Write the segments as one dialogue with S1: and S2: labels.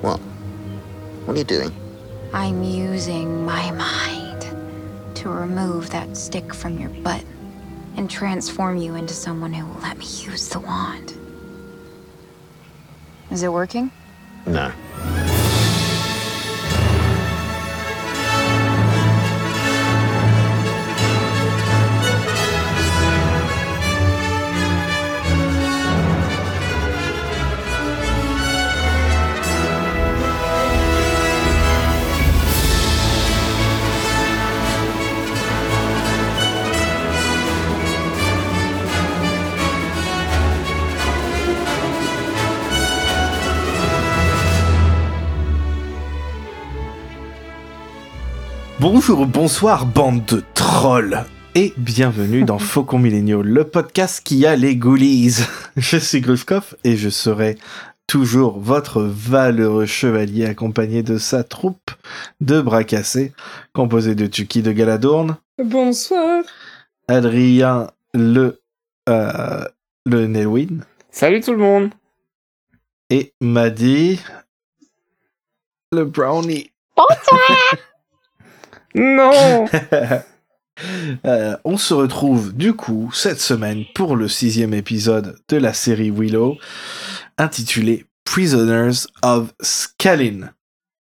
S1: What? What are you doing?
S2: I'm using my mind to remove that stick from your butt and transform you into someone who will let me use the wand. Is it working?
S1: No.
S3: Bonjour, bonsoir, bande de trolls et bienvenue dans Faucon Milléniaux, le podcast qui a les goalies. Je suis Grushkov et je serai toujours votre valeureux chevalier accompagné de sa troupe de bras cassés, composée de Tuki de Galadourne,
S4: Bonsoir.
S3: Adrien le euh, le Nelwyn
S5: Salut tout le monde
S3: et Maddy le Brownie.
S5: Non
S3: Euh, on se retrouve du coup cette semaine pour le sixième épisode de la série Willow, intitulé Prisoners of Skalin,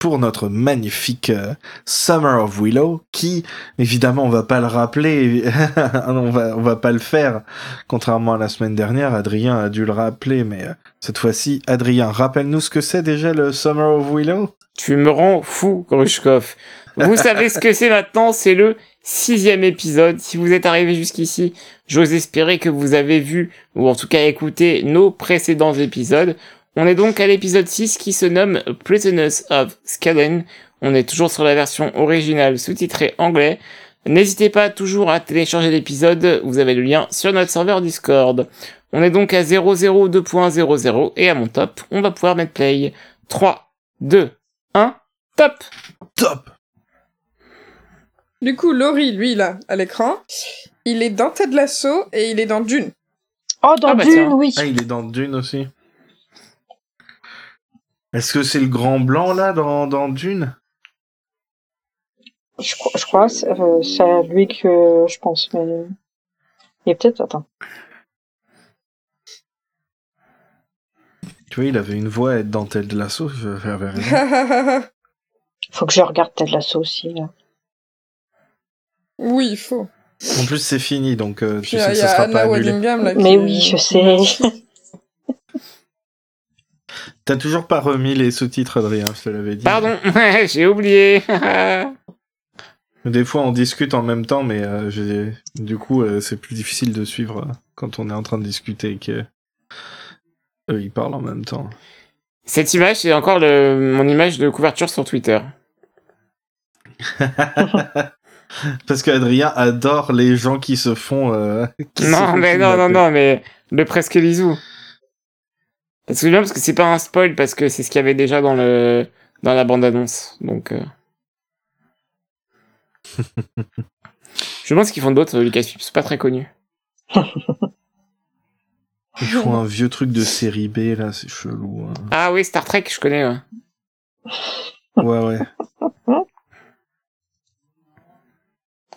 S3: pour notre magnifique euh, Summer of Willow, qui évidemment on va pas le rappeler, on va on va pas le faire, contrairement à la semaine dernière. Adrien a dû le rappeler, mais euh, cette fois-ci, Adrien, rappelle-nous ce que c'est déjà le Summer of Willow?
S5: Tu me rends fou, Grushkov. Vous savez ce que c'est maintenant, c'est le sixième épisode. Si vous êtes arrivé jusqu'ici, j'ose espérer que vous avez vu, ou en tout cas écouté, nos précédents épisodes. On est donc à l'épisode 6 qui se nomme Prisoners of Skallen. On est toujours sur la version originale sous-titrée anglais. N'hésitez pas toujours à télécharger l'épisode, vous avez le lien sur notre serveur Discord. On est donc à 002.00 et à mon top, on va pouvoir mettre play. 3, 2, 1, top
S3: Top.
S4: Du coup, Laurie, lui, là, à l'écran, il est dans Ted Lasso et il est dans Dune.
S6: Oh, dans
S5: Ah bah
S6: Dune, oui.
S3: Ah, il est dans Dune aussi. Est-ce que c'est le grand blanc là dans, dans Dune?
S6: Je, crois- je crois, c'est euh, lui que je pense, mais... Et peut-être, attends.
S3: Tu vois, il avait une voix à être dans Ted Lasso.
S6: Faut que je regarde Ted Lasso aussi, là.
S4: Oui, il faut.
S3: En plus, c'est fini, donc euh, tu sais que
S4: il y
S3: ça
S4: a
S3: sera pas annulé.
S4: Waddingham, là. qui
S6: Mais oui, je sais.
S3: T'as toujours pas remis les sous-titres, Adrien, je te l'avais dit.
S5: Pardon, j'ai oublié.
S3: Des fois, on discute en même temps, mais euh, j'ai- du coup, euh, c'est plus difficile de suivre euh, quand on est en train de discuter et que eux, ils parlent en même temps.
S5: Cette image, c'est encore le, mon image de couverture sur Twitter.
S3: Parce qu'Adrien adore les gens qui se font. euh, qui se
S5: Non,
S3: font
S5: mais non, non, non, mais le presque lisou. Parce que bien, parce que c'est pas un spoil, parce que c'est ce qu'il y avait déjà dans le, dans la bande-annonce. Donc, euh... je pense qu'ils font d'autres, Lucasfilm, c'est pas très connu.
S3: Ils font un vieux truc de série B, là, c'est chelou. hein.
S5: Ah oui, Star Trek, je connais, ouais.
S3: Ouais, ouais.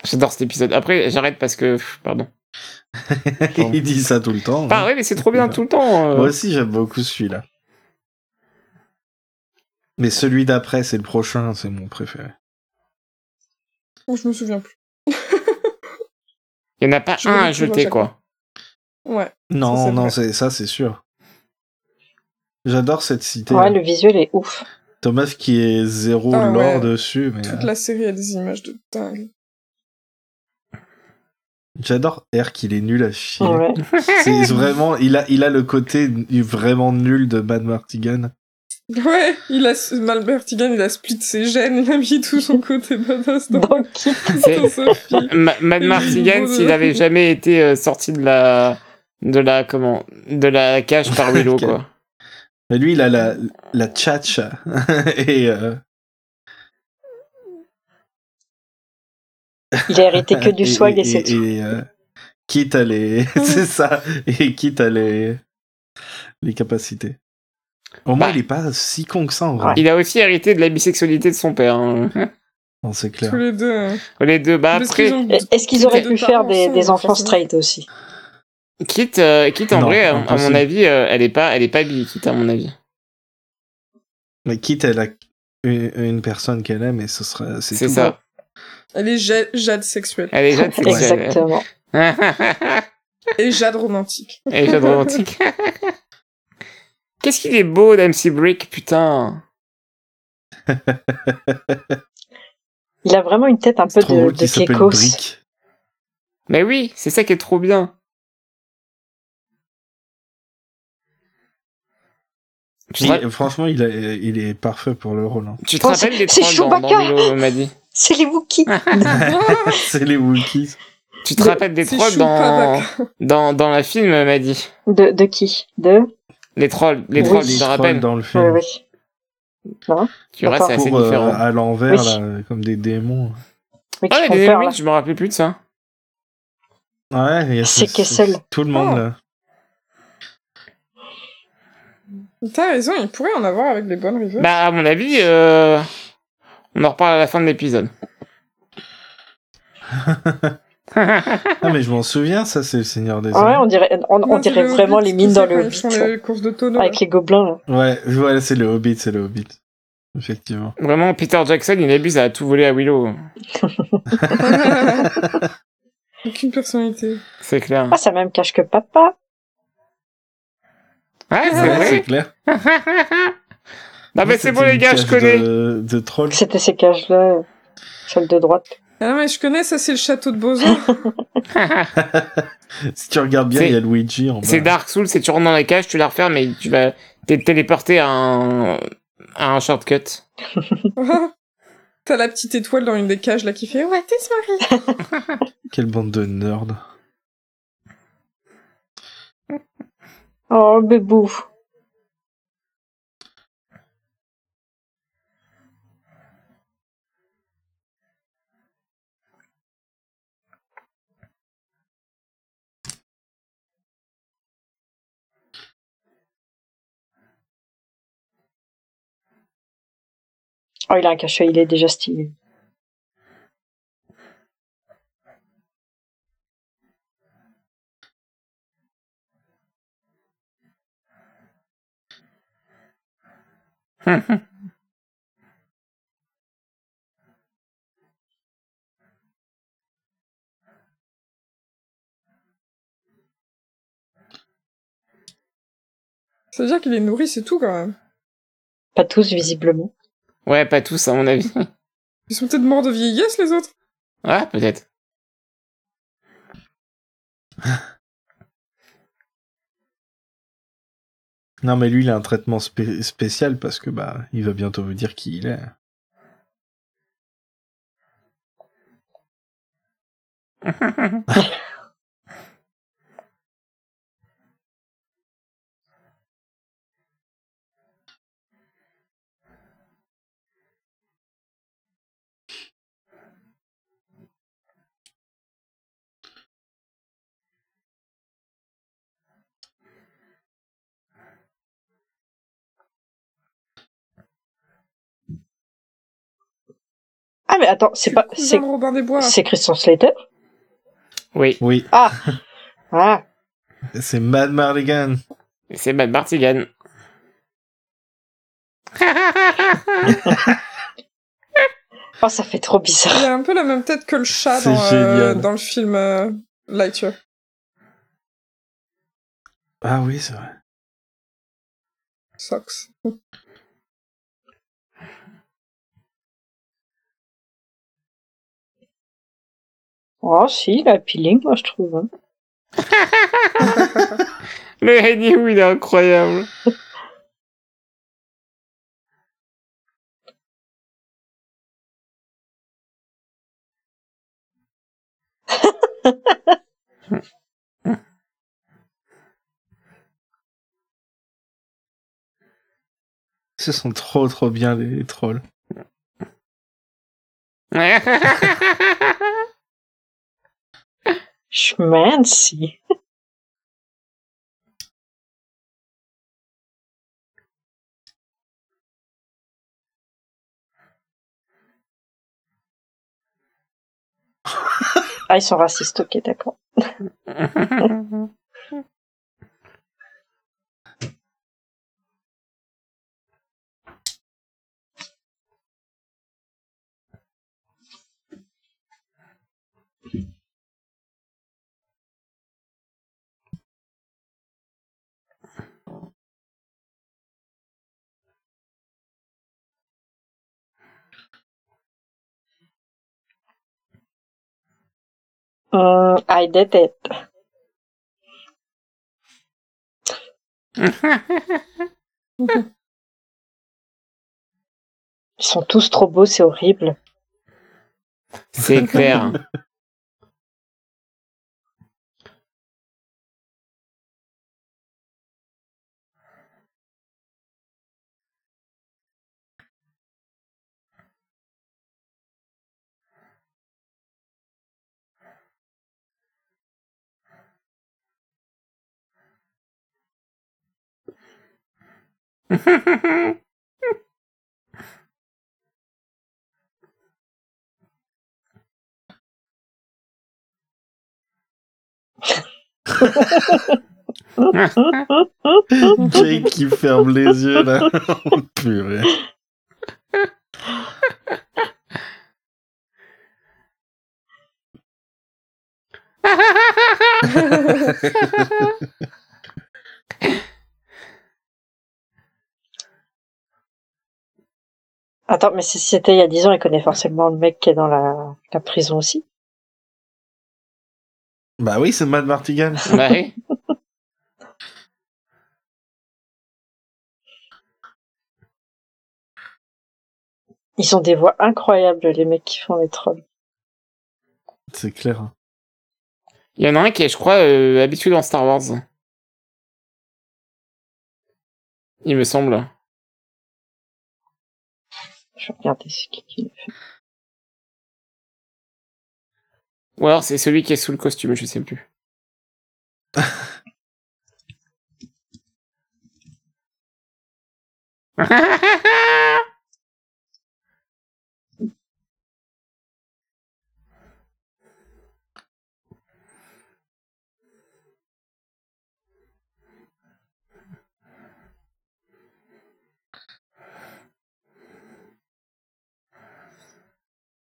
S5: J'adore cet épisode. Après, j'arrête parce que, pardon.
S3: Il dit ça tout le temps.
S5: Bah
S3: hein.
S5: ouais, mais c'est trop bien tout le temps. euh.
S3: Moi aussi, j'aime beaucoup celui-là. Mais celui d'après, c'est le prochain, c'est mon préféré.
S4: Oh, je me souviens plus.
S5: Il y en a pas
S4: Je
S5: un à jeter, quoi.
S4: Ouais.
S3: Non,
S4: Ça,
S3: non, c'est ça, c'est sûr. J'adore cette cité.
S6: Ouais, le visuel est ouf.
S3: Thomas qui est zéro
S4: Ah
S3: lore
S4: ouais.
S3: dessus, mais
S4: Toute
S3: euh,
S4: la série a des images de dingue.
S3: J'adore R qu'il est nul à chier.
S6: Ouais.
S3: C'est vraiment, il a, il a le côté vraiment nul de Mad Martigan.
S4: Ouais, il a Malbert Tigan, il a split ses gènes, il a mis tout son côté badass dans, dans Sophie.
S5: Ma- Mad Martigan, s'il avait jamais été euh, sorti de la, de la, comment, de la cage par Willow, quoi.
S3: Mais lui, il a la, la tchatcha. Et euh,
S6: il a hérité que du swag et, c'est tout.
S3: et, euh, quitte à les, c'est ça, et quitte à les, les capacités. Au moins,
S5: Bah.
S3: il est pas si con que ça, en vrai.
S5: Il a aussi hérité de la bisexualité de son père. hein.
S3: Non, c'est clair.
S4: Tous les deux. euh,
S5: Les deux, bah après,
S4: qu'ils ont-
S6: Est-ce qu'ils auraient pu faire des, enfants straight aussi?
S5: Quitte, euh, quitte en
S3: Non,
S5: vrai, à, mon avis, euh, elle est pas, elle est pas bi, quitte à mon avis.
S3: Mais quitte, elle a une, une personne qu'elle aime et ce sera, c'est
S5: C'est
S3: tout.
S5: ça.
S4: Elle est ja- jade sexuelle.
S5: Elle est jade sexuelle.
S6: Exactement.
S4: Et jade romantique.
S5: Elle est jade romantique. Qu'est-ce qu'il est beau, d'MC Brick, putain.
S6: Il a vraiment une tête un peu
S3: trop
S6: de, de Kekos.
S3: Brick.
S5: Mais oui, c'est ça qui est trop bien. Tu te,
S3: Il- franchement, il, a- il est parfait pour le rôle. hein.
S5: tu te
S6: Oh,
S5: rappelles des
S6: c'est
S5: trolls dans, dans. Milo m'a dit
S6: C'est les Wookiees.
S3: c'est les Wookiees.
S5: Tu te
S6: De-
S5: rappelles des trolls dans, dans, dans la film, m'a dit
S6: De, de qui? De?
S5: Les trolls, les
S6: Oui,
S5: trolls,
S3: Les
S5: tu te
S3: trolls
S5: rappelles
S3: dans le
S6: Oui,
S3: film.
S6: oui.
S5: Tu vois, c'est assez
S3: Pour, euh,
S5: différent.
S3: à l'envers,
S6: Oui.
S3: là, comme des démons.
S6: Mais
S5: Ah, les oui,
S6: là.
S5: je me rappelais plus de ça.
S3: Ouais, il y a
S6: C'est
S3: ce-
S6: Kessel.
S3: ce- Tout le monde,
S4: Oh.
S3: là.
S4: T'as raison, il pourrait en avoir avec des bonnes reviews.
S5: Bah, à mon avis, euh, on en reparle à la fin de l'épisode.
S3: Ah, mais je m'en souviens, ça, c'est le Seigneur des
S6: Ah ouais, on dirait, on, dirait vraiment
S4: Hobbit,
S6: les mines dans le Hobbit.
S4: les courses de tonneaux.
S6: Avec les gobelins, là.
S3: Ouais, voilà, c'est le Hobbit, c'est le Hobbit. Effectivement.
S5: Vraiment, Peter Jackson, il abuse à tout voler à Willow.
S4: Aucune personnalité.
S5: C'est clair.
S6: Ah, ça même cache que papa.
S5: Ouais, c'est
S3: Ouais, c'est clair.
S5: Non, mais c'est bon, les gars, je connais.
S3: De, de troll.
S6: C'était ces cages-là, celle de droite.
S4: Ah non, mais je connais, ça c'est le château de Bozo.
S3: Si tu regardes bien, il y a Luigi en bas.
S5: C'est Dark Souls, c'est tu rentres dans la cage, tu la refermes et tu vas t'es téléporté à un, à un shortcut.
S4: T'as la petite étoile dans une des cages là qui fait Ouais, t'es soirée.
S3: Quelle bande de nerds.
S6: Oh, bébou. Oh, il a un cachet, il est déjà stylé.
S4: Ça veut dire qu'il est nourri, c'est tout quand même.
S6: Pas tous, visiblement.
S5: Ouais, pas tous, à mon avis.
S4: Ils sont peut-être morts de vieillesse les autres.
S5: Ouais, peut-être.
S3: Non, mais lui, il a un traitement spé- spécial parce que, bah, il va bientôt vous dire qui il est.
S6: Ah, mais attends, c'est pas. C'est
S4: de Robin des Bois.
S6: c'est Christian Slater?
S5: Oui,
S3: Oui,
S6: Ah Ah
S3: c'est Mad Mardigan.
S5: c'est Matt Martigan.
S6: Oh, ça fait trop
S4: Il
S6: bizarre.
S4: a un peu la même tête que le chat dans, euh, dans le film euh, Lightyear.
S3: Ah oui, c'est vrai.
S4: Sox.
S6: Oh, si, il a peeling, moi, je trouve. hein.
S5: Le Henny, il est incroyable.
S3: Ce sont trop, trop bien, les trolls.
S6: Schmancy. ah, ils sont racistes, ok, d'accord. Hum, I did it. Ils sont tous trop beaux, c'est horrible.
S5: C'est clair.
S3: Jake qui ferme les yeux là. Oh.
S6: Attends, mais si c'était il y a 10 ans, il connaît forcément le mec qui est dans la, la prison aussi.
S3: Bah oui, c'est Matt Martigan.
S5: Bah oui.
S6: Ils ont des voix incroyables, les mecs qui font les trolls.
S3: C'est clair. hein.
S5: Il y en a un qui est, je crois, euh, habitué dans Star Wars. Il me semble.
S6: Je vais regarder ce qui qui le fait.
S5: Ou alors c'est celui qui est sous le costume, je sais plus.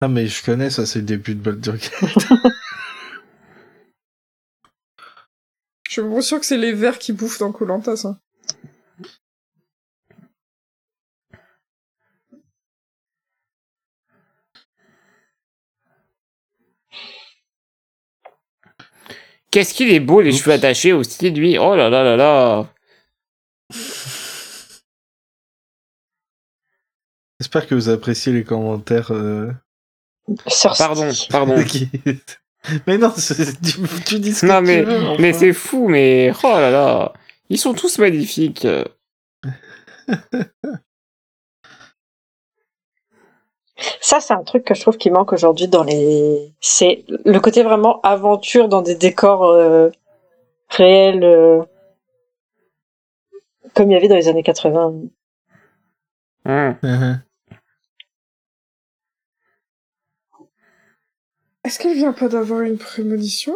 S3: Ah mais je connais ça, c'est le début de Baldur's Gate.
S4: Je suis sûr que c'est les vers qui bouffent dans Colanta, ça.
S5: Qu'est-ce qu'il est beau, les cheveux attachés aussi, lui. Oh là là là là.
S3: J'espère que vous appréciez les commentaires. euh,
S5: Pardon, pardon.
S3: mais non, tu, tu dis ce
S5: Non
S3: que
S5: mais,
S3: tu veux. enfin.
S5: mais c'est fou, mais oh là là. Ils sont tous magnifiques.
S6: Ça, c'est un truc que je trouve qui manque aujourd'hui dans les. C'est le côté vraiment aventure dans des décors euh, réels, euh, comme il y avait dans les années 80.
S5: Hum.
S4: Est-ce qu'elle vient pas d'avoir une prémonition?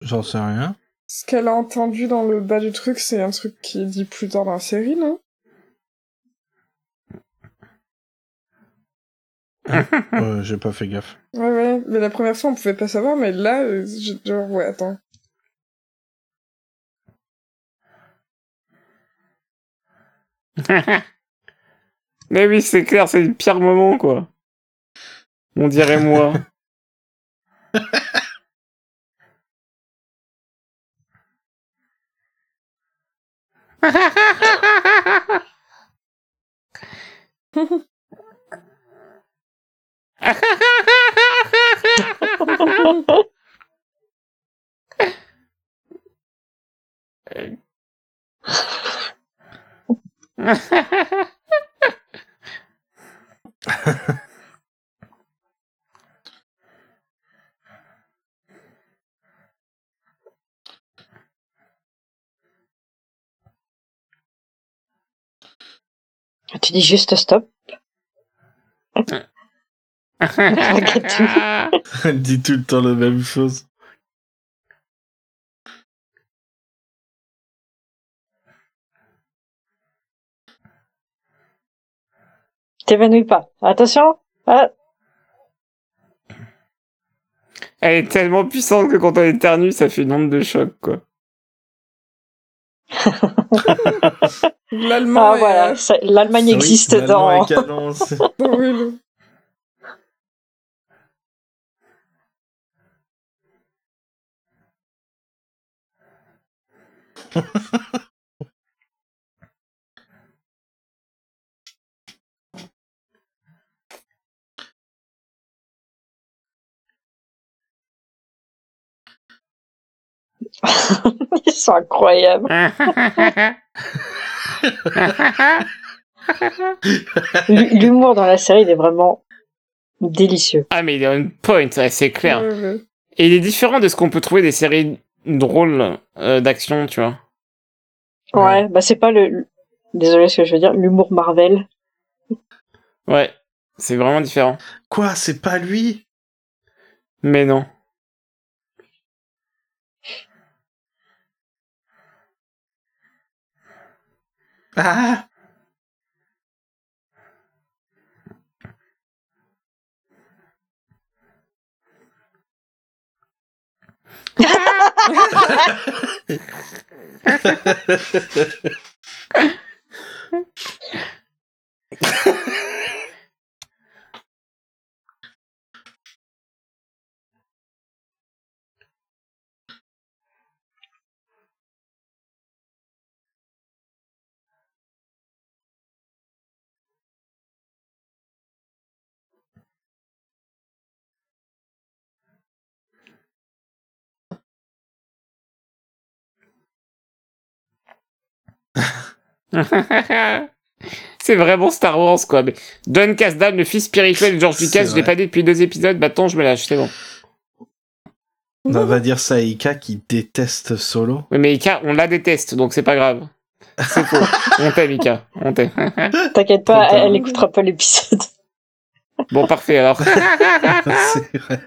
S3: J'en sais rien.
S4: Ce qu'elle a entendu dans le bas du truc, c'est un truc qui est dit plus tard dans la série, non?
S3: Euh, J'ai pas fait gaffe.
S4: Ouais, ouais, mais la première fois, on pouvait pas savoir, mais là, euh, je- genre, ouais, attends.
S5: mais oui, c'est clair, c'est le pire moment, quoi. On dirait moi.
S6: Tu dis juste stop.
S3: Elle dit tout le temps la même chose.
S6: T'évanouis pas. Attention. Ah,
S5: Elle est tellement puissante que quand on éternue, ça fait une onde de choc, quoi.
S4: L'allemand
S6: ah,
S4: est,
S6: voilà. L'Allemagne
S3: Oui,
S6: existe dans. Ils sont incroyables. L'humour dans la série, il est vraiment délicieux.
S5: ah, mais il est on point, ouais, c'est clair.
S4: Ouais, ouais.
S5: Et il est différent de ce qu'on peut trouver des séries drôles euh, d'action, tu vois.
S6: Ouais, bah c'est pas le. Désolé ce que je veux dire, l'humour Marvel.
S5: Ouais, c'est vraiment différent.
S3: Quoi, c'est pas lui?
S5: Mais non.
S3: Ah
S5: c'est vraiment Star Wars, quoi. Mais Don Casdan, le fils spirituel de George Lucas, je l'ai pas dit depuis deux épisodes, maintenant je me lâche, c'est bon.
S3: On va dire ça à Ika qui déteste Solo.
S5: Oui, mais Ika, on la déteste, donc c'est pas grave. C'est faux. on t'aime, Ika. On t'aime.
S6: T'inquiète pas, elle, elle écoutera pas l'épisode.
S5: bon, parfait, alors.
S3: c'est vrai.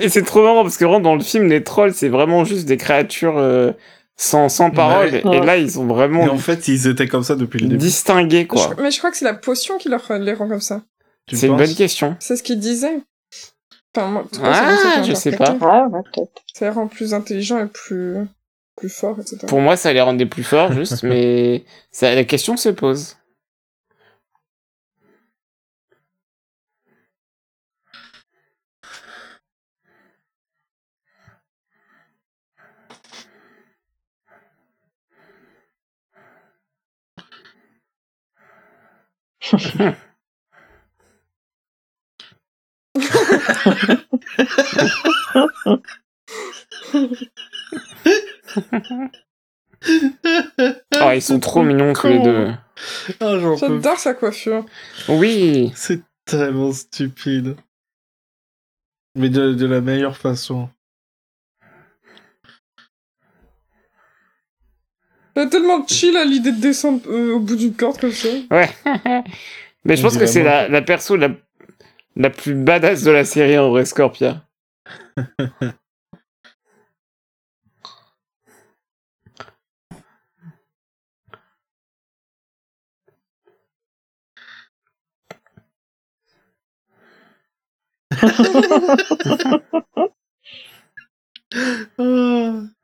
S5: Et c'est trop marrant parce que vraiment, dans le film, les trolls, c'est vraiment juste des créatures euh, sans, sans parole.
S3: Ouais.
S5: Et là, ils sont
S3: Et
S5: vraiment
S3: en fait, ils étaient comme ça depuis le début.
S5: distingués, quoi.
S4: Je- mais je crois que c'est la potion qui leur les rend comme ça.
S5: C'est une bonne question.
S4: C'est ce qu'ils disaient. Enfin, moi, cas,
S5: Ah, je sais.
S6: Ah, ouais, peut-être.
S4: Ça les rend plus intelligents et plus, plus forts, etc.
S5: Pour moi, ça les rendait plus forts, juste, mais ça, la question se pose. Oh, ils sont trop mignons tous les deux.
S3: Ah, j'en peux
S4: J'adore sa coiffure.
S5: Oui.
S3: C'est tellement stupide. Mais de, de la meilleure façon.
S4: C'est tellement chill à l'idée de descendre euh, au bout d'une corde comme ça.
S5: Ouais. Mais je pense que c'est la, la perso la, la plus badass de la série en vrai, Scorpia.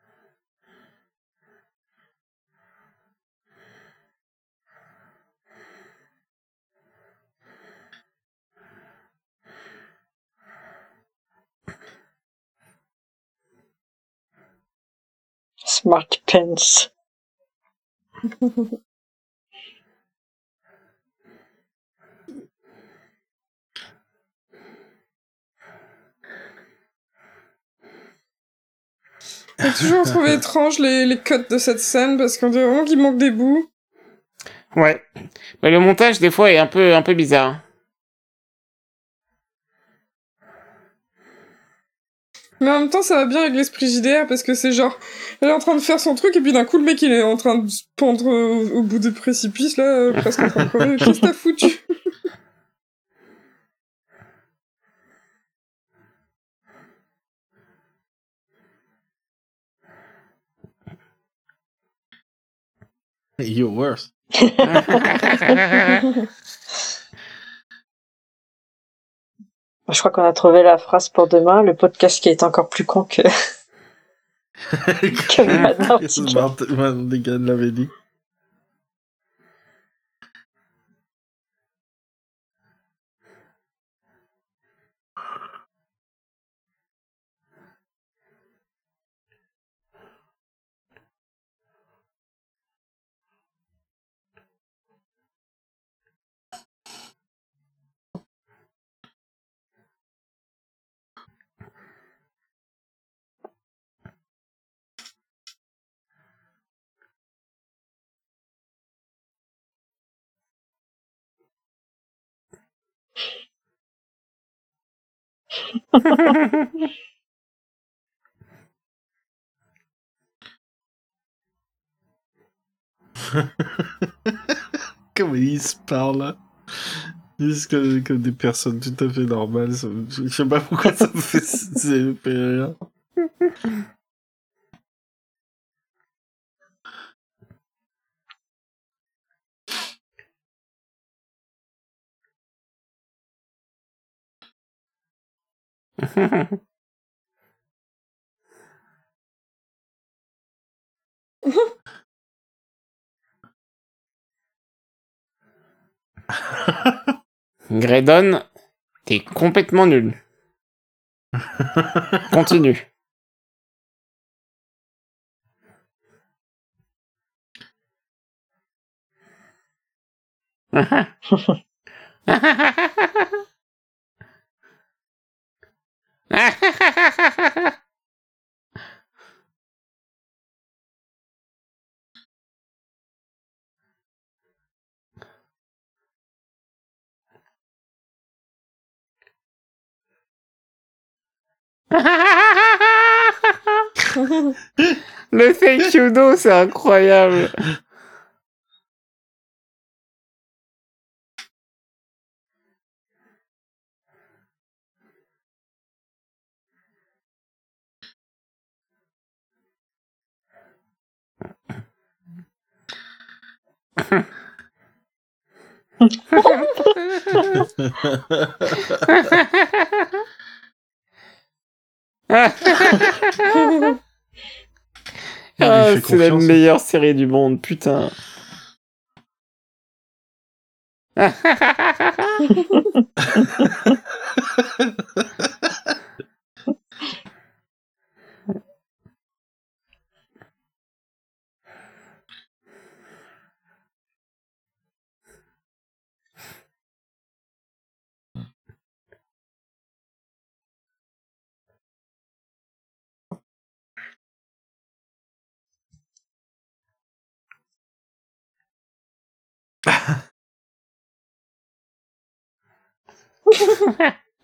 S6: Smart Pants.
S4: J'ai toujours trouvé étrange les, les cuts de cette scène parce qu'on dirait vraiment qu'il manque des bouts.
S5: Ouais. Mais le montage, des fois, est un peu, un peu bizarre.
S4: Mais en même temps, ça va bien avec l'esprit JDR parce que c'est genre, elle est en train de faire son truc et puis d'un coup, le mec, il est en train de se pendre au, au bout du précipice, là, euh, presque en train de crever. Qu'est-ce que t'as foutu?
S3: You're worse.
S6: Je crois qu'on a trouvé la phrase pour demain, le podcast qui est encore plus con que... que Madame
S3: l'avait dit? Comment ils se parlent Ils disent comme, comme des personnes tout à fait normales. ça je sais pas pourquoi ça me fait rire.
S5: Graydon, t'es complètement nul. Continue. Le you no, c'est incroyable. Ah, c'est la meilleure série du monde, putain.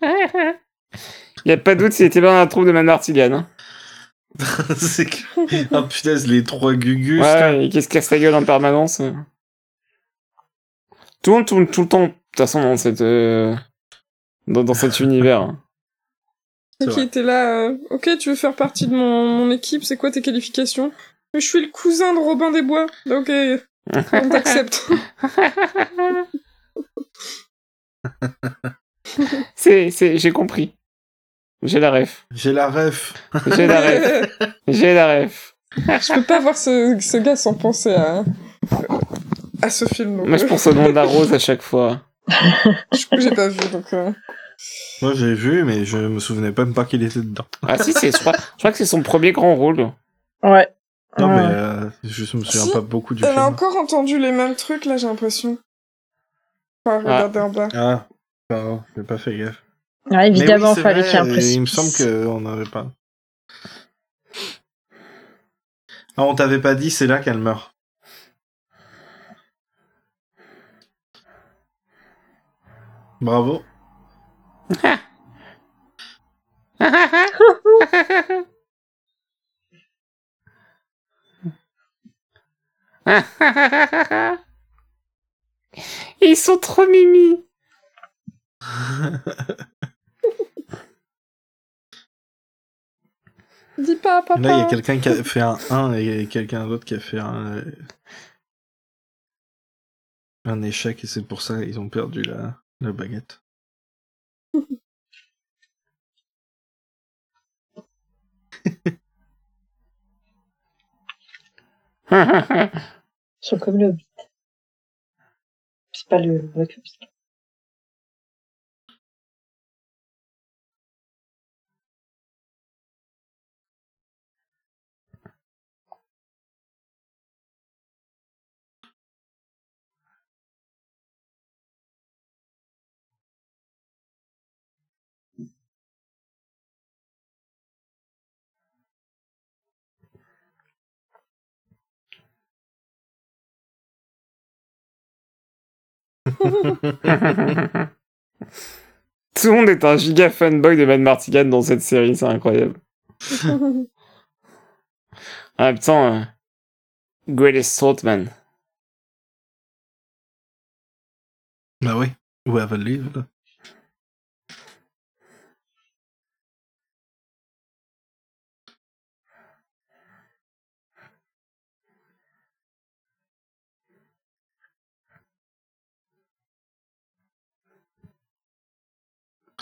S5: Y a pas de doute s'il était pas dans la troupe de Manartigan. Hein.
S3: c'est que... Ah punaise, les trois gugus.
S5: Ouais, et qui se casse la gueule en permanence. euh. Tout le monde tourne tout le temps, de toute façon, dans cette, euh, dans, dans cet univers. hein.
S3: C'est
S4: qui était là, euh, ok, tu veux faire partie de mon, mon équipe, c'est quoi tes qualifications? Je suis le cousin de Robin des Bois, ok, on t'accepte.
S5: c'est, c'est, j'ai compris. J'ai la ref.
S3: J'ai la ref.
S5: J'ai la ref. J'ai la ref.
S4: je peux pas voir ce, ce gars sans penser à, à ce film. Donc,
S5: Moi, je
S4: euh,
S5: pense au nom de la rose à chaque fois.
S4: du coup, j'ai pas vu, donc... euh,
S3: Moi j'ai vu, mais je me souvenais même pas qu'il était dedans.
S5: Ah si, c'est, je crois, je crois que c'est son premier grand rôle.
S6: Ouais.
S3: Non, mais euh, je me souviens
S4: Si,
S3: pas beaucoup du
S4: Elle
S3: film.
S4: a encore entendu les mêmes trucs, là, j'ai l'impression. Enfin, regardez en bas.
S3: Ah, pardon, j'ai pas fait gaffe.
S6: Ouais,
S3: Mais
S6: évidemment,
S3: oui,
S6: fallait qu'il y ait un précipice.
S3: Il me semble qu'on n'avait pas. Ah, on t'avait pas dit, c'est là qu'elle meurt. Bravo.
S5: Ils sont trop mimi.
S4: Dis pas, papa.
S3: Là, il y a quelqu'un qui a fait un 1 et quelqu'un d'autre qui a fait un, euh, un échec et c'est pour ça qu'ils ont perdu la, la baguette.
S6: Ils sont comme le Hobbit. C'est pas le vrai
S5: Tout le monde est un giga fanboy de Mad Martigan dans cette série, c'est incroyable. En même temps, euh, Greatest Saltman.
S3: Bah oui. We have a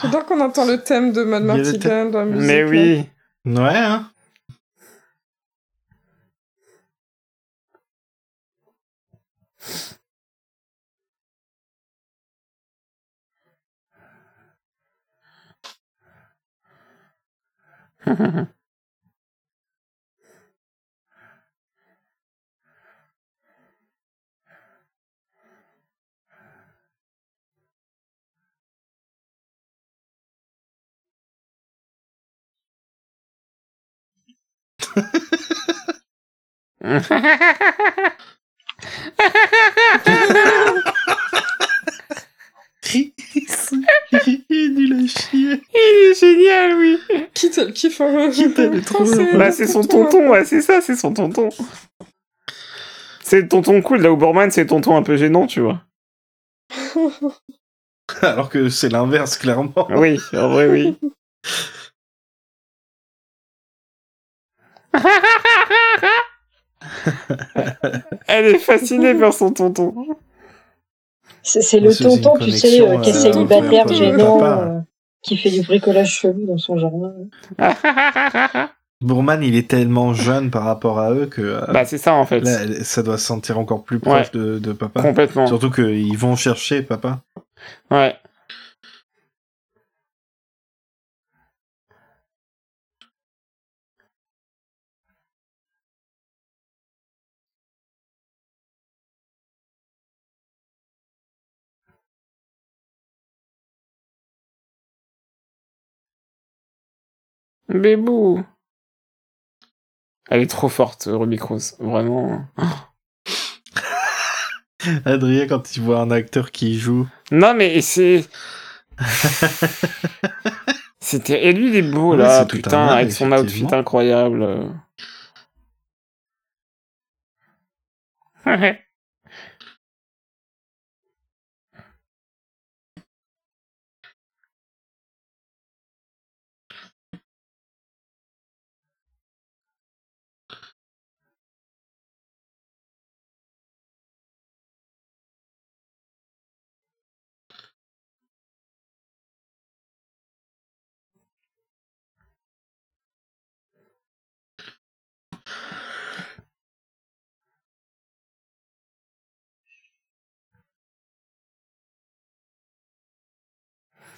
S3: lived.
S4: J'adore qu'on entend le thème de Mad Martigan dans la musique.
S5: Mais
S4: là.
S5: oui.
S3: Ouais, hein. Chier.
S5: Il est génial, oui.
S4: Qui le
S3: Qui t'a le trop
S4: français,
S3: bien.
S5: Bah, c'est son tonton, ouais, c'est ça, c'est son tonton. C'est le tonton cool, là où Borman, c'est le tonton un peu gênant, tu vois.
S3: Alors que c'est l'inverse, clairement.
S5: Oui, en vrai, oui. Elle est fascinée par son tonton.
S6: C'est le tonton, tu sais, euh, qui est célibataire, gênant,
S3: papa.
S6: euh, qui fait du bricolage chelou dans son jardin.
S3: Bourman, il est tellement jeune par rapport à eux que euh,
S5: bah, c'est ça, en fait.
S3: là, ça doit se sentir encore plus proche de, de papa.
S5: Complètement.
S3: Surtout qu'ils vont chercher papa.
S5: Ouais. Bébou. Elle est trop forte, Ruby Cruz. Vraiment.
S3: Adrien, quand il voit un acteur qui joue,
S5: Non, mais c'est. C'était. Et lui, il est beau,
S3: Ouais,
S5: là, putain, avec son outfit incroyable.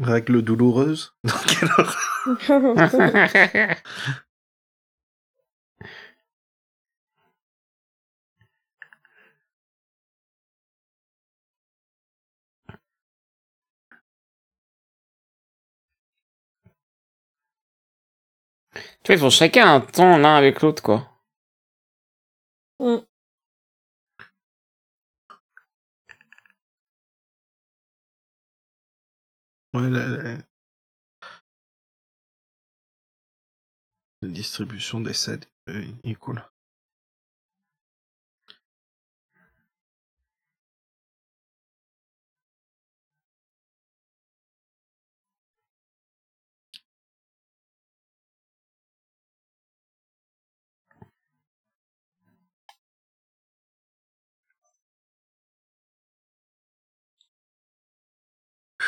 S3: Règle douloureuse? Dans quelle horreur?
S5: Tu vois, ils ont chacun un temps l'un avec l'autre, quoi.
S4: Mm.
S3: Ouais, la, la- la distribution des sets euh, est cool.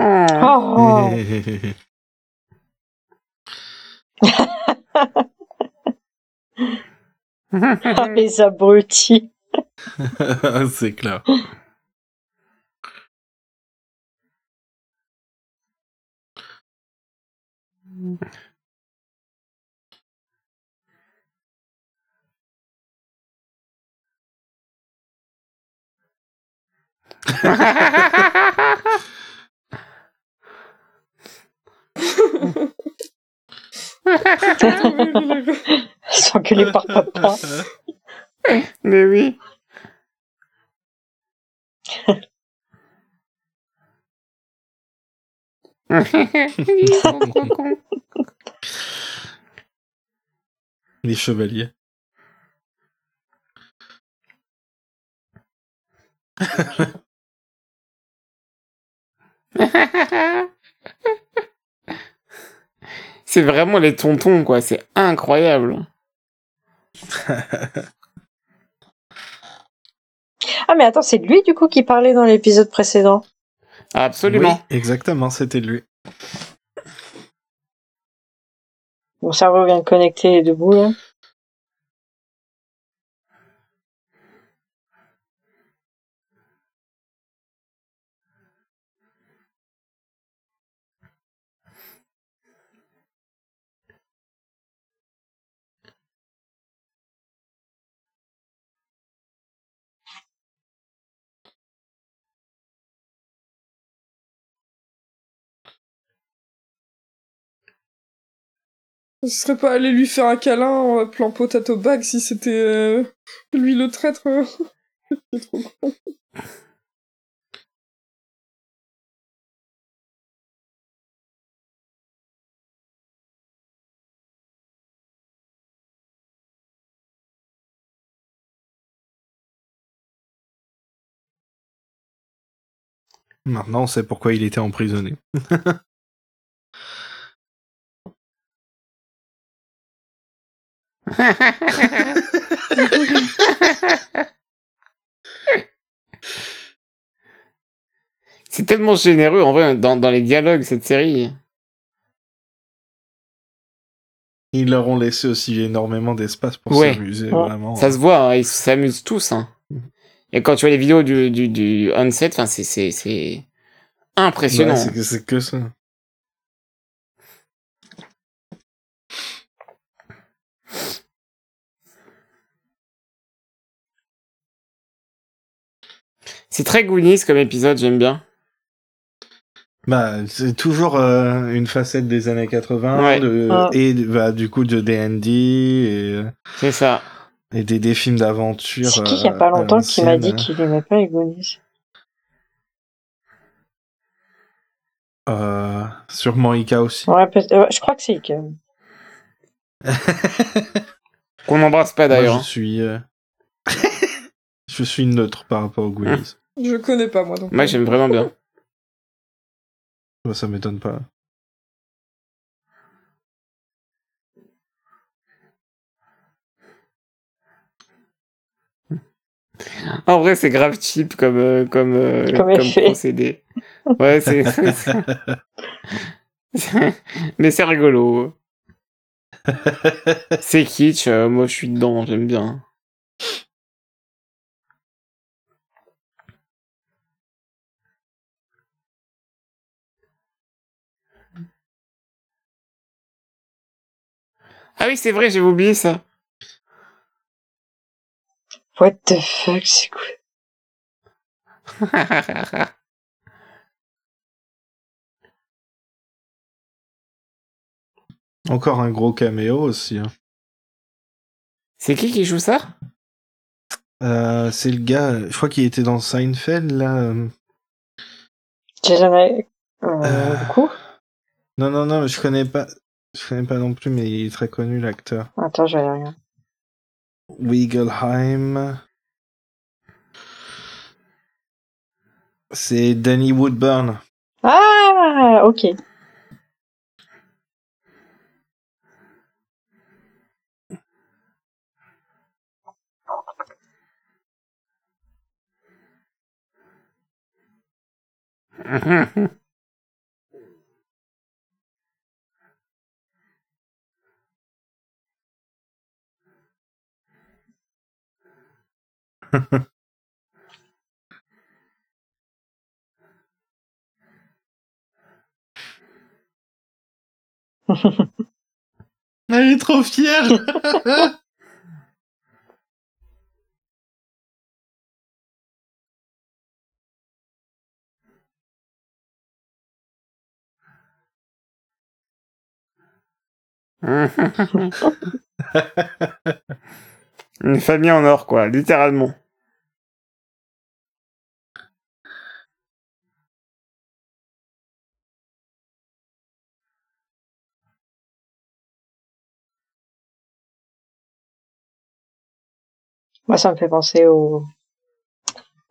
S6: Oh, les abrutis.
S3: C'est clair.
S6: S'engueuler par papa.
S5: Mais oui.
S3: Les chevaliers.
S5: C'est vraiment les tontons, quoi. C'est incroyable.
S6: Ah, mais attends, c'est lui, du coup, qui parlait dans l'épisode précédent.
S5: Absolument.
S3: Oui, exactement, c'était lui.
S6: Mon cerveau vient de connecter les deux bouts, là.
S4: Je serais pas allé lui faire un câlin en appelant Potato Bag si c'était euh, lui le traître. C'est trop con.
S3: Maintenant, on sait pourquoi il était emprisonné.
S5: C'est tellement généreux, en vrai, dans, dans les dialogues, cette série.
S3: Ils leur ont laissé aussi énormément d'espace pour
S5: Ouais.
S3: s'amuser,
S6: Ouais.
S3: vraiment.
S5: Ça se voit, hein, ils s'amusent tous. Hein. Et quand tu vois les vidéos du, du, du onset, c'est, c'est, c'est impressionnant.
S3: Ouais, c'est que- c'est que ça.
S5: C'est très Goonies comme épisode, j'aime bien.
S3: Bah, c'est toujours euh, une facette des années 80
S5: Ouais.
S3: de-
S6: Ah.
S3: et bah, du coup de D&D et, euh,
S5: C'est ça.
S3: et des, des films d'aventure.
S6: C'est qui il y a pas
S3: euh, à
S6: longtemps qui m'a dit qu'il aimait pas les Goonies
S3: Euh, sûrement Ika aussi.
S6: Ouais, je crois que c'est Ike.
S5: Qu'on n'embrasse pas
S3: Moi,
S5: d'ailleurs.
S3: je suis euh, je suis neutre par rapport aux Goonies.
S4: Je connais pas, moi, donc.
S5: Moi, j'aime vraiment bien.
S3: Moi, ça m'étonne pas.
S5: En vrai, c'est grave cheap comme, euh, comme, euh,
S6: Comme
S5: comme
S6: effet.
S5: procédé. Ouais, c'est. Mais c'est rigolo. C'est kitsch, euh, moi je suis dedans, j'aime bien. Ah oui, c'est vrai, j'ai oublié ça.
S6: What the fuck, c'est quoi?
S3: Encore un gros caméo aussi. hein.
S5: c'est qui qui joue ça?
S3: Euh, c'est le gars, je crois qu'il était dans Seinfeld là. euh.
S6: J'ai jamais... Euh,
S3: Euh.
S6: Du coup
S3: Non non non, mais je connais pas. Je connais pas non plus, mais il est très connu l'acteur.
S6: Attends, je vais rien.
S3: Wigglesheim. C'est Danny Woodburn.
S6: Ah, ok.
S3: Elle est trop fière.
S5: Une famille en or, quoi, littéralement.
S6: Moi, ça me fait penser au,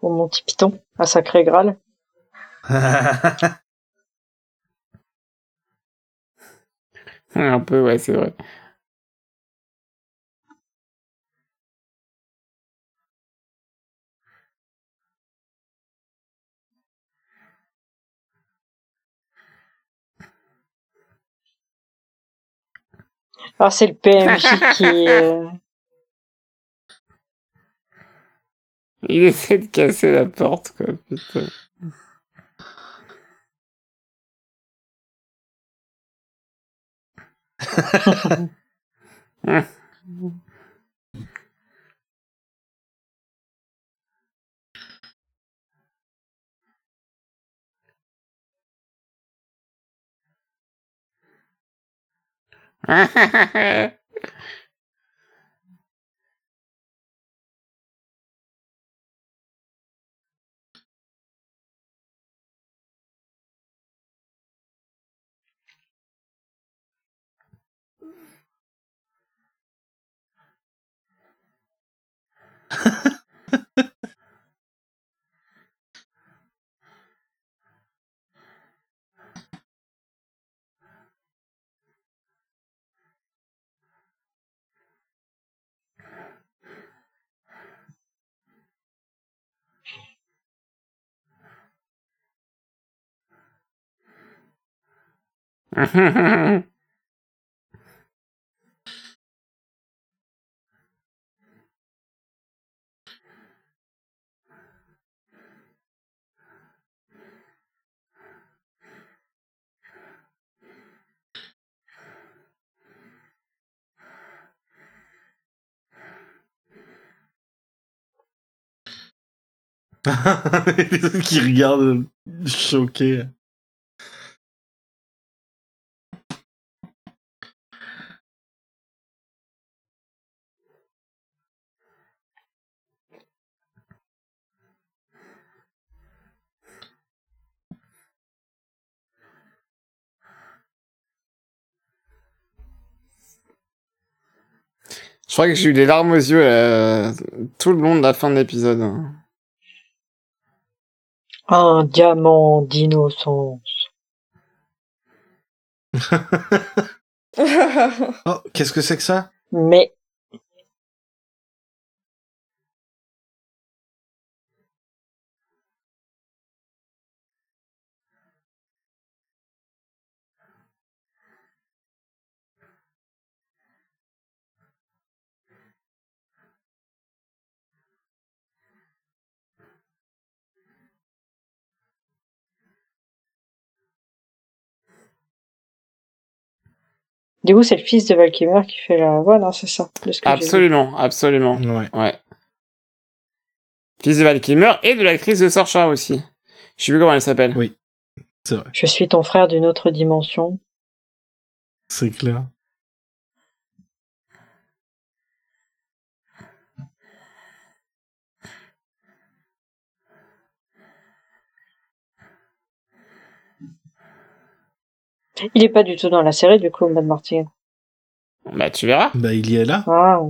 S6: au Monty Python, à Sacré Graal.
S5: Un peu, ouais, c'est vrai.
S6: Alors, c'est le PMJ qui... euh,
S5: Il essaie de casser la porte, quoi, putain. Ha ha ha.
S3: Les autres qui regardent choqués.
S5: Crois que j'ai eu des larmes aux yeux euh, tout le long de la fin de l'épisode. hein.
S6: Un diamant d'innocence.
S3: Oh, qu'est-ce que c'est que ça?
S6: Mais du coup, c'est le fils de Valkymer qui fait la voix, non, c'est ça. de ce que j'ai vu.
S5: Absolument, absolument.
S3: Ouais.
S5: Ouais. Fils de Valkymer et de l'actrice de Sorcha aussi. Je sais plus comment elle s'appelle.
S3: Oui. C'est vrai.
S6: Je suis ton frère d'une autre dimension.
S3: C'est clair.
S6: Il est pas du tout dans la série, du coup, Mad Martin.
S5: Bah tu verras.
S3: Bah, il y est là.
S6: Ah.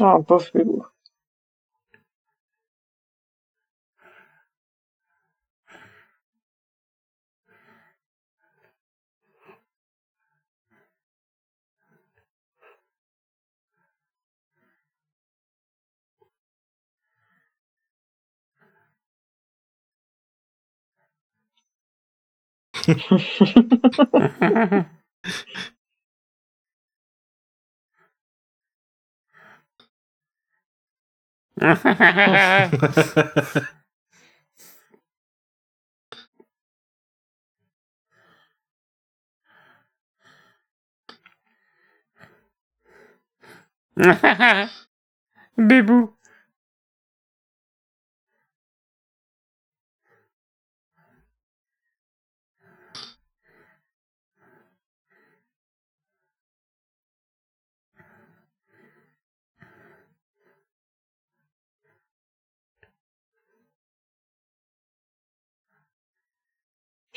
S6: Ah, pauvre bébou.
S5: Bébou.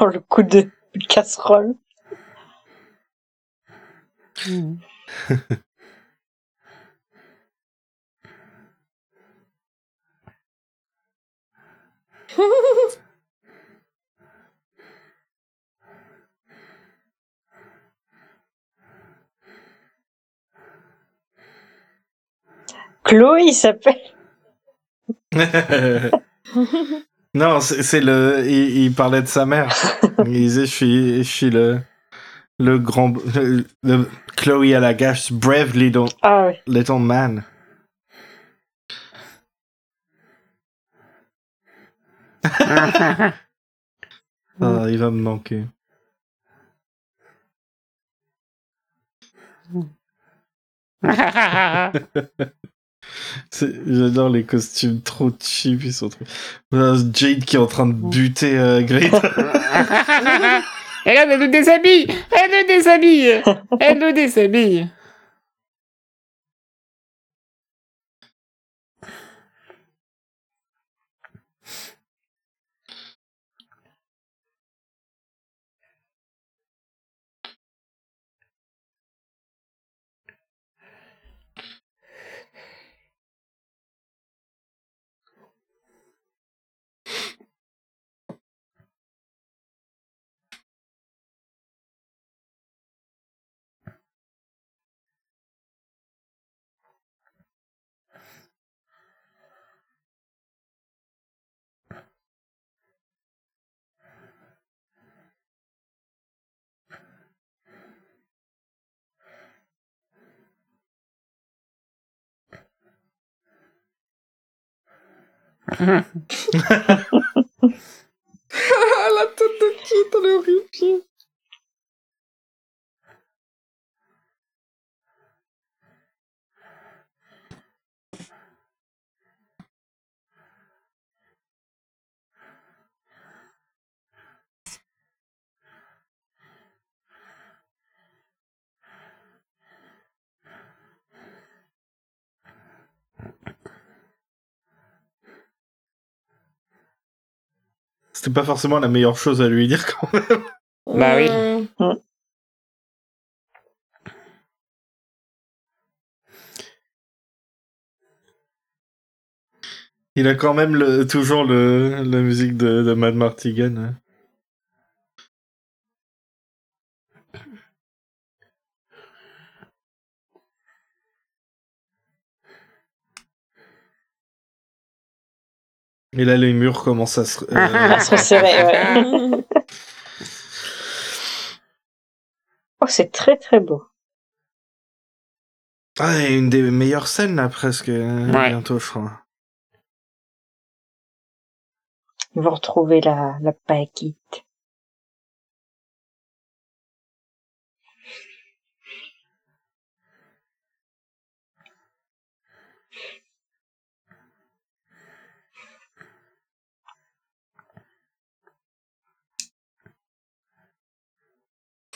S6: Le coup de casserole. Chloé, il s'appelle.
S3: non, c'est c'est le. Il, il parlait de sa mère. il disait Je suis, je suis le. Le grand. Le, le- Chloé à la gâche, brave little,
S6: Ah oui.
S3: little man. Ah, il va me manquer. C'est- J'adore les costumes trop cheap, ils sont trop. Jade qui est en train de buter euh, Greta.
S5: Elle le déshabille Elle le déshabille Elle le déshabille
S4: la tête de Kit, elle est horrifiée.
S3: C'était pas forcément la meilleure chose à lui dire quand même.
S5: Bah oui.
S3: Il a quand même le, toujours le, la musique de, de Mad Martigan. Et là, les murs commencent à se... euh,
S6: À se resserrer, ouais. Oh, c'est très très beau.
S3: Ah, et une des meilleures scènes, là, presque. euh,
S5: Ouais.
S3: Bientôt, je crois.
S6: Ils vont retrouver la, la paquette.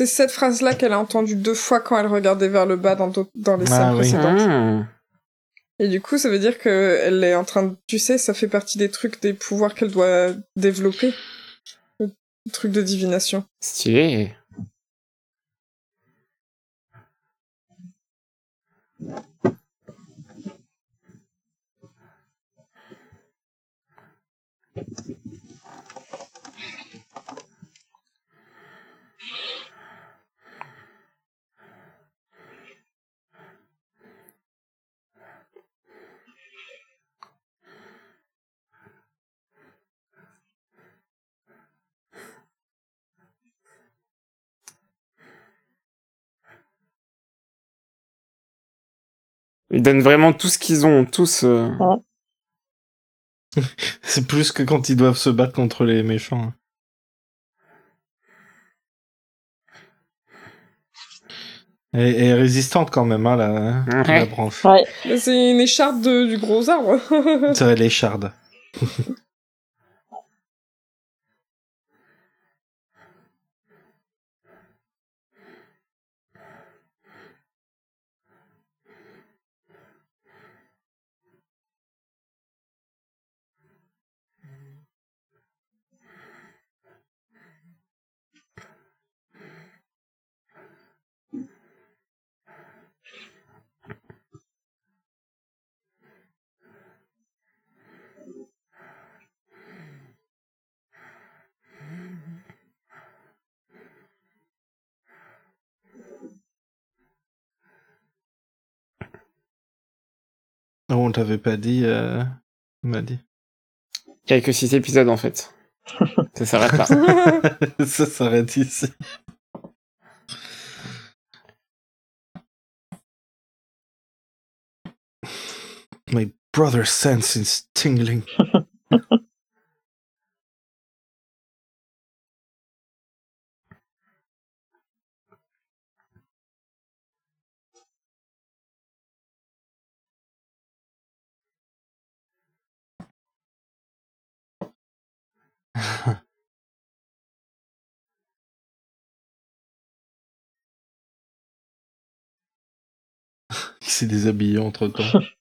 S4: C'est cette phrase-là qu'elle a entendue deux fois quand elle regardait vers le bas dans, dans les
S3: Ah
S4: scènes
S3: oui.
S4: précédentes.
S5: Mmh.
S4: Et du coup, ça veut dire qu'elle est en train de... Tu sais, ça fait partie des trucs, des pouvoirs qu'elle doit développer. Le truc de divination.
S5: Stylé. Ils donnent vraiment tout ce qu'ils ont, tous. euh.
S3: C'est plus que quand ils doivent se battre contre les méchants. hein. Elle elle est résistante quand même, hein, la, la
S5: Ouais.
S3: branche.
S6: Ouais.
S4: C'est une écharpe de- du gros arbre.
S3: C'est l'écharde. Oh, on t'avait pas dit, euh... il m'a dit.
S5: Il y a que 6 épisodes en fait. Ça s'arrête là.
S3: Ça s'arrête ici. My brother's sense is tingling. Il s'est déshabillé entre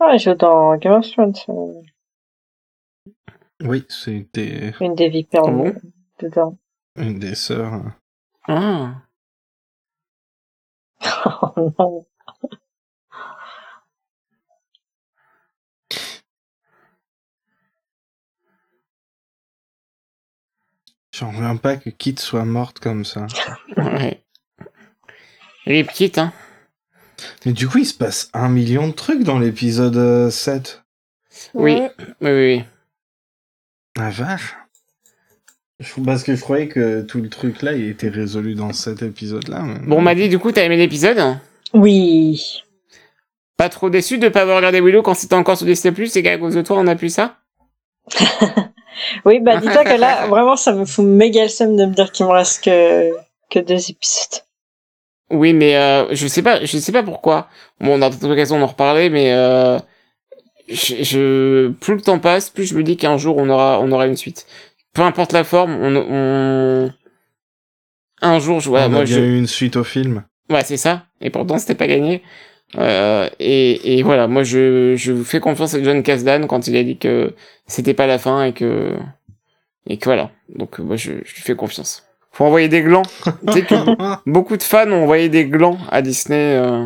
S6: Ah, il joue dans Game of Thrones. euh,
S3: Oui, c'était
S6: Une des vipères
S5: Ah bon?
S6: dedans.
S3: une des sœurs. hein.
S5: Ah.
S6: Oh non.
S3: J'en reviens pas que Kit soit morte comme ça.
S5: Ouais. Les petites, hein.
S3: Mais du coup, il se passe un million de trucs dans l'épisode euh, 7.
S5: Oui.
S4: Ouais.
S5: Oui, oui, oui.
S3: Ah vache. Je- Parce que je croyais que tout le truc là, il était résolu dans cet épisode-là. mais-
S5: Bon, on m'a dit, du coup, t'as aimé l'épisode?
S6: Oui.
S5: Pas trop déçu de pas avoir regardé Willow quand c'était encore sur Disney+, et qu'à cause de toi, on a plus ça?
S6: Oui, bah dis-toi que là, vraiment, ça me fout méga le seum de me dire qu'il me reste que, que deux épisodes.
S5: Oui, mais euh, je sais pas, je sais pas pourquoi. Bon, on a peut-être l'occasion d'en reparler, mais euh, je, je- plus le temps passe, plus je me dis qu'un jour on aura, on aura une suite. Peu importe la forme, on, on... un jour, je,
S3: On
S5: ouais,
S3: a
S5: moi,
S3: bien
S5: je,
S3: eu une suite au film.
S5: ouais, c'est ça. Et pourtant, c'était pas gagné. Euh, et, et voilà, moi, je, je fais confiance à John Kasdan quand il a dit que c'était pas la fin et que, et que voilà. Donc, moi, je, je lui fais confiance. Faut envoyer des glands. tu sais que Beaucoup de fans ont envoyé des glands à Disney euh,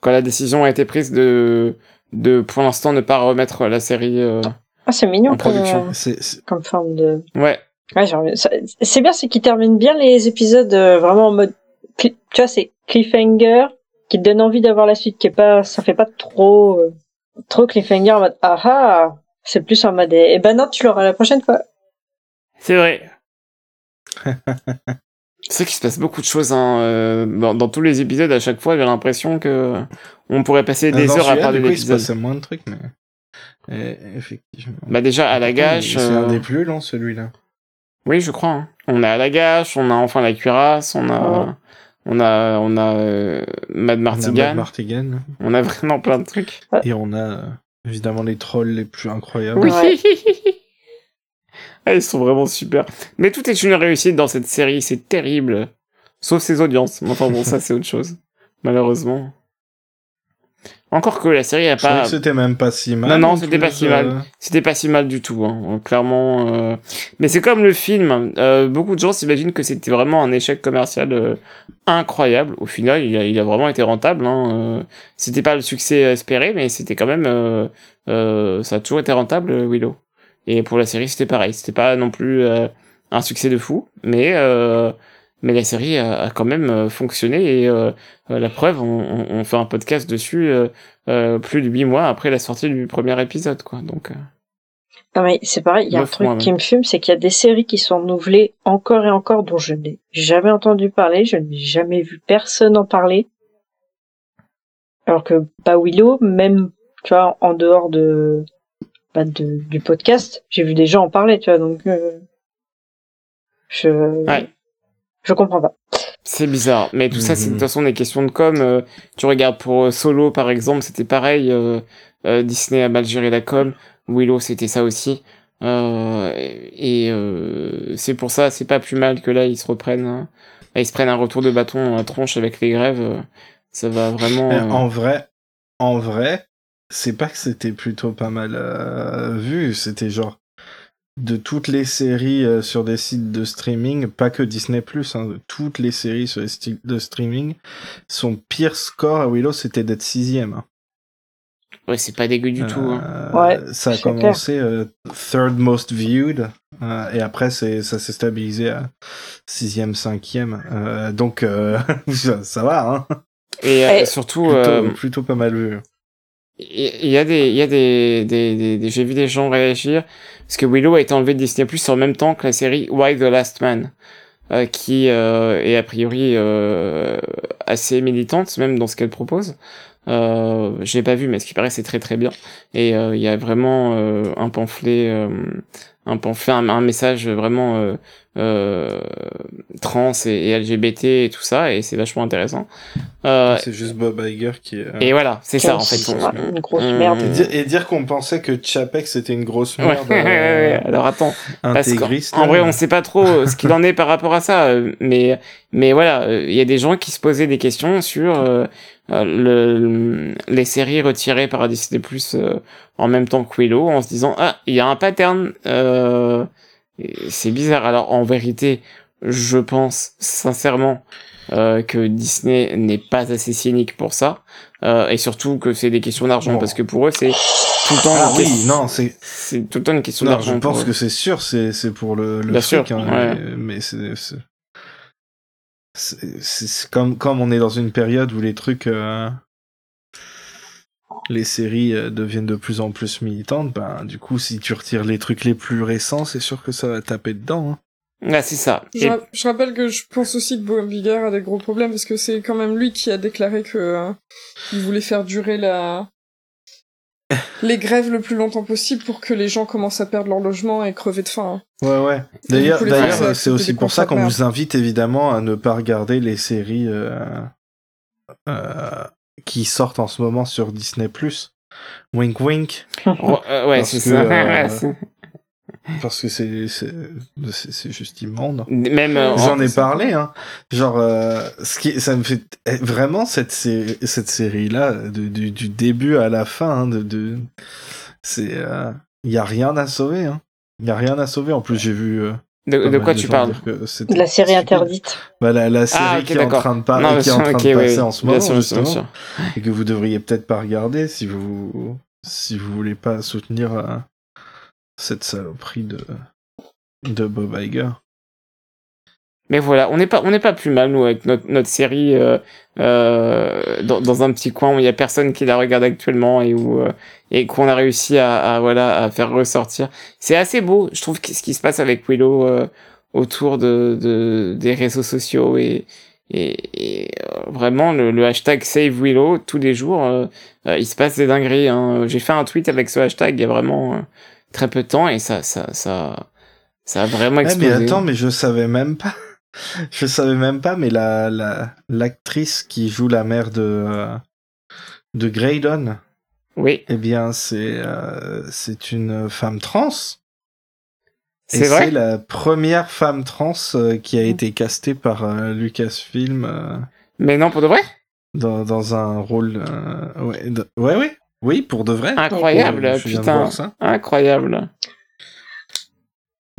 S5: quand la décision a été prise de, de pour l'instant ne pas remettre la série. euh,
S6: Ah, c'est mignon
S5: En
S6: comme,
S5: production.
S6: euh,
S3: C'est- c'est-
S6: comme forme de.
S5: Ouais,
S6: Ouais, C'est bien, c'est qu'ils terminent bien les épisodes euh, vraiment en mode. cli- Tu vois, c'est cliffhanger qui te donne envie d'avoir la suite, qui est pas, ça fait pas trop, euh, trop cliffhanger en mode ah ah. C'est plus en mode eh ben non, tu l'auras la prochaine fois.
S5: c'est vrai. C'est qu'il se passe beaucoup de choses hein, euh, dans, dans tous les épisodes. À chaque fois, j'ai l'impression que on pourrait passer des
S3: Dans
S5: heures à parler
S3: du coup, il se passait moins de trucs, mais. Eh, effectivement.
S5: Bah déjà à la gâche.
S3: C'est un
S5: euh,
S3: des plus longs, celui-là.
S5: Oui, je crois. hein. On a à la gâche, on a enfin la cuirasse, on a,
S6: Ouais.
S5: on a, on a euh, Mad
S3: On a
S5: Martigan. On a vraiment plein de trucs.
S3: Et on a euh, évidemment les trolls les plus incroyables.
S5: Oui. Ah, ils sont vraiment super. Mais tout est une réussite dans cette série, c'est terrible. Sauf ses audiences. Mais Enfin bon, ça c'est autre chose. Malheureusement. Encore que la série a
S3: Je
S5: pas...
S3: c'était même pas si mal.
S5: Non, non, c'était pas si mal.
S3: euh,
S5: C'était pas si mal du tout, hein. clairement. euh. Mais c'est comme le film. euh, beaucoup de gens s'imaginent que c'était vraiment un échec commercial euh, incroyable. Au final, il a, il a vraiment été rentable. Hein. euh. C'était pas le succès espéré, mais c'était quand même. euh, euh, ça a toujours été rentable, euh, Willow. Et pour la série, c'était pareil. C'était pas non plus euh, un succès de fou, mais euh, mais la série a, a quand même euh, fonctionné et euh, euh, la preuve, on, on, on fait un podcast dessus euh, euh, plus de huit mois après la sortie du premier épisode, quoi. Donc, euh,
S6: Non mais c'est pareil, il y a un truc qui me fume, c'est qu'il y a des séries qui sont renouvelées encore et encore dont je n'ai jamais entendu parler, je n'ai jamais vu personne en parler. Alors que bah Willow, même tu vois, en dehors de, bah, de du podcast, j'ai vu des gens en parler, tu vois, donc euh, je
S5: Ouais.
S6: je comprends pas.
S5: C'est bizarre, mais tout ça, c'est de
S3: Mhm.
S5: toute façon des questions de com. euh, tu regardes pour euh, Solo, par exemple, c'était pareil. euh, euh, Disney a mal géré la com. Willow, c'était ça aussi. Euh, et euh, c'est pour ça, c'est pas plus mal que là, ils se reprennent. hein. Là, ils se prennent un retour de bâton dans la tronche avec les grèves. ça va vraiment. Euh,
S3: en vrai, en vrai, c'est pas que c'était plutôt pas mal euh, vu, c'était genre de toutes les séries euh, sur des sites de streaming, pas que Disney hein, de toutes les séries sur les sites de streaming, son pire score à Willow c'était d'être sixième. hein.
S5: Ouais, c'est pas dégueu du tout. hein.
S3: Euh,
S6: Ouais,
S3: ça a
S6: c'est
S3: commencé euh, third most viewed euh, et après c'est ça s'est stabilisé à sixième, cinquième. Euh, donc euh, ça, ça va, hein.
S5: Et euh,
S6: Et-
S5: surtout,
S3: Plutôt,
S5: euh,
S3: plutôt pas mal vu.
S5: Il y a des, il y a des, des, des- des- j'ai vu des gens réagir parce que Willow a été enlevé de Disney Plus en même temps que la série Why the Last Man, euh, qui euh, est a priori euh, assez militante même dans ce qu'elle propose. Euh, je pas vu, mais ce qui paraît c'est très très bien. Et euh, il y a vraiment euh, un pamphlet, euh, un pamphlet, un, un message vraiment trans et, et LGBT et tout ça, et c'est vachement intéressant. Euh,
S3: C'est juste Bob Iger qui est.
S5: et voilà, c'est ça en fait. On-
S6: une grosse
S5: on-
S6: merde.
S3: Et dire, qu'on pensait que Chapek c'était une grosse merde
S5: ouais, ouais, ouais.
S3: euh,
S5: Alors attends, parce en vrai, on sait pas trop euh, ce qu'il en est par rapport à ça, euh, mais mais voilà, euh, il y a des gens qui se posaient des questions sur euh, euh, le, les séries retirées par Disney Plus euh, en même temps que Willow, en se disant ah il y a un pattern, euh, c'est bizarre. Alors en vérité, je pense sincèrement euh, que Disney n'est pas assez cynique pour ça, euh, et surtout que c'est des questions d'argent
S3: Bon.
S5: parce que pour eux c'est tout le temps
S3: Ah
S5: une
S3: oui,
S5: question-
S3: non, c'est.
S5: c'est tout le temps une question d'argent.
S3: je pense que c'est sûr, c'est c'est pour le, le
S5: Bien
S3: fric,
S5: sûr,
S3: hein,
S5: ouais.
S3: mais, c'est- c'est comme comme on est dans une période où les trucs, euh, les séries euh, deviennent de plus en plus militantes, ben du coup, si tu retires les trucs les plus récents, c'est sûr que ça va taper dedans. hein.
S5: Ah, c'est ça.
S4: Je,
S5: Et-
S4: ra- je rappelle que je pense aussi que Bob Iger a des gros problèmes parce que c'est quand même lui qui a déclaré que euh, il voulait faire durer la les grèves le plus longtemps possible pour que les gens commencent à perdre leur logement et crever de faim. hein.
S3: Ouais, ouais. D'ailleurs, d'ailleurs, euh, c'est aussi pour ça qu'on vous invite évidemment à ne pas regarder les séries euh, euh, qui sortent en ce moment sur Disney+. Wink wink.
S5: Ouais, c'est ça.
S3: euh, Parce que c'est c'est juste immonde.
S5: Même euh,
S3: J'en
S5: en-
S3: ai parlé, hein. Genre, euh, ce qui, ça me fait eh, vraiment cette série, cette série là, du, du, du début à la fin, hein, de, de c'est, il y a rien à sauver, hein. Il y a rien à sauver. En plus, j'ai vu. euh,
S5: de, de quoi
S3: de
S5: tu parles?
S6: De la série interdite.
S3: Bah, la, la série
S5: Ah,
S3: qui est en train de, par-
S5: Non,
S3: qui est en train de passer en ce moment,
S5: sûr, bien
S3: justement,
S5: sûr.
S3: et que vous devriez peut-être pas regarder si vous si vous voulez pas soutenir euh, cette saloperie de de Bob Iger.
S5: Mais voilà, on n'est pas, pas plus mal nous avec notre, notre série euh, euh, dans, un petit coin où il y a personne qui la regarde actuellement et où euh, et qu'on a réussi à, voilà à faire ressortir. C'est assez beau, je trouve, ce qui se passe avec Willow autour de, de des réseaux sociaux et et, vraiment le, hashtag Save Willow tous les jours, il se passe des dingueries. Hein. J'ai fait un tweet avec ce hashtag il y a vraiment très peu de temps et ça ça ça ça a vraiment explosé.
S3: mais attends, mais je savais même pas. Je savais même pas, mais la la l'actrice qui joue la mère de euh, de Graydon,
S5: Oui,
S3: eh bien c'est euh, c'est une femme trans. Et
S5: c'est vrai?
S3: c'est la première femme trans euh, qui a été castée par Lucasfilm
S5: Mais non, pour de vrai?
S3: dans, dans un rôle. ouais, de- ouais, ouais, oui, pour de vrai.
S5: Incroyable, putain.
S3: ça.
S5: Incroyable.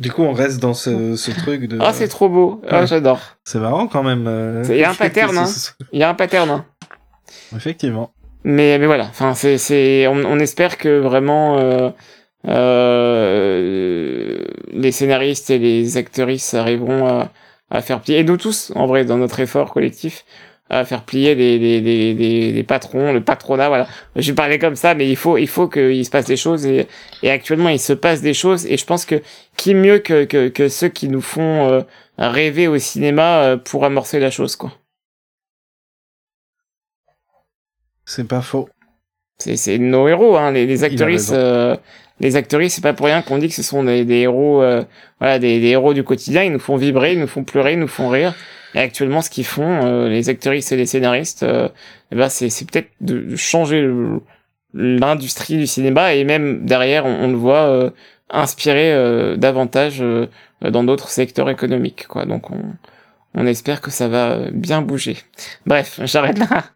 S3: Du coup, on reste dans ce, ce truc de.
S5: Ah, c'est trop beau. Ah,
S3: ouais.
S5: j'adore.
S3: C'est marrant quand même. euh,
S5: Il y a un pattern, hein. Il y a un pattern. hein.
S3: Effectivement.
S5: Mais, mais voilà. Enfin, c'est, c'est, on, on espère que vraiment euh, euh, les scénaristes et les actrices arriveront à, à faire plier, et nous tous, en vrai, dans notre effort collectif, à faire plier les, les, les, les, les patrons, le patronat, voilà. Je parler comme ça, mais il faut, il faut qu'il se passe des choses, et, et actuellement, il se passe des choses, et je pense que qui mieux que, que, que ceux qui nous font euh, rêver au cinéma euh, pour amorcer la chose, quoi.
S3: C'est pas faux.
S5: C'est, c'est nos héros, hein, les, les actrices. euh, les actrices, c'est pas pour rien qu'on dit que ce sont des, des héros, euh, voilà, des, des héros du quotidien. Ils nous font vibrer, ils nous font pleurer, ils nous font rire. Et actuellement, ce qu'ils font, euh, les actrices et les scénaristes, euh, eh ben, c'est, peut-être de changer l'industrie du cinéma et même derrière, on, on le voit euh, inspirer davantage dans d'autres secteurs économiques, quoi. Donc, on, on espère que ça va bien bouger. Bref, j'arrête là.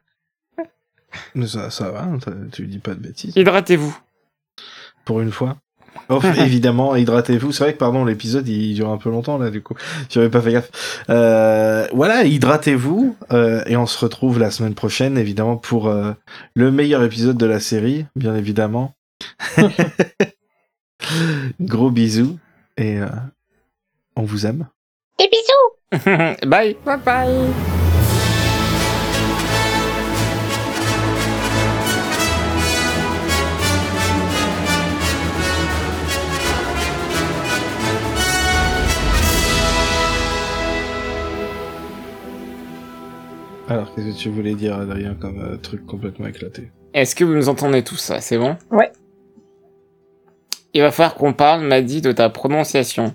S3: Mais ça, ça va, hein, tu dis pas de bêtises.
S5: Hydratez-vous.
S3: Pour une fois. Oh, évidemment, hydratez-vous. C'est vrai que, pardon, l'épisode, il dure un peu longtemps, là, du coup. J'avais pas fait gaffe. Euh, voilà, hydratez-vous. euh, et on se retrouve la semaine prochaine, évidemment, pour euh, le meilleur épisode de la série, bien évidemment. Gros bisous. Et euh, on vous aime.
S2: Des bisous
S5: Bye.
S4: Bye bye.
S3: Alors, qu'est-ce que tu voulais dire, Adrien, comme euh, truc complètement éclaté?
S5: Est-ce que vous nous entendez tous ça C'est bon?
S6: Ouais.
S5: Il va falloir qu'on parle, m'a dit, de ta prononciation.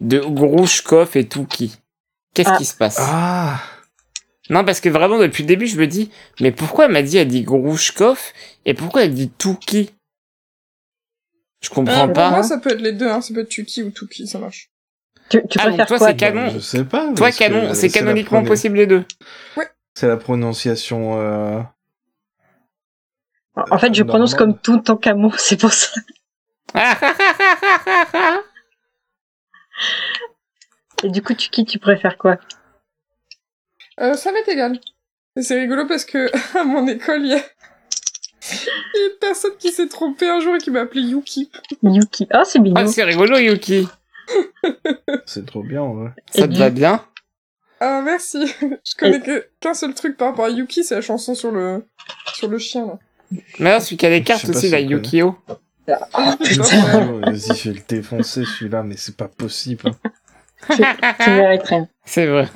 S5: De Grouchkov et Touki. Qu'est-ce
S6: Ah.
S5: qui se passe?
S3: Ah
S5: Non, parce que vraiment, depuis le début, je me dis, mais pourquoi elle m'a dit, elle dit Grouchkov, et pourquoi elle dit Touki? Je comprends
S4: Euh,
S5: pas.
S4: moi, ça peut être les deux, hein. Ça peut être Tuki ou Tuki, ça marche.
S6: Tu, tu
S5: Ah, donc toi,
S6: quoi?
S5: c'est canon.
S3: Je sais pas.
S5: Toi, canon, c'est canoniquement possible les deux.
S3: C'est la prononciation... Euh...
S6: En fait, je
S3: Normal.
S6: prononce comme tout en camo, c'est pour ça. Et du coup, tu qui tu préfères quoi?
S4: Euh, ça m'est égal. C'est rigolo parce que à mon école, il y a... il y a une personne qui s'est trompée un jour et qui m'a appelé Yuki.
S6: Yuki. Ah, c'est mignon.
S5: ah, c'est rigolo, Yuki.
S3: C'est trop bien, en vrai.
S5: Ça
S6: Et
S5: te
S6: du-
S5: va bien?
S4: Ah, merci. Je connais que qu'un seul truc par rapport à Yuki, c'est la chanson sur le sur le chien, là.
S5: Mais là, celui qui a des
S3: Je
S5: cartes aussi,
S3: si
S5: la. Yukio.
S4: Sais pas, ouais.
S3: Vas-y, je vais le défoncer celui-là, mais c'est pas possible. hein.
S5: C'est vrai.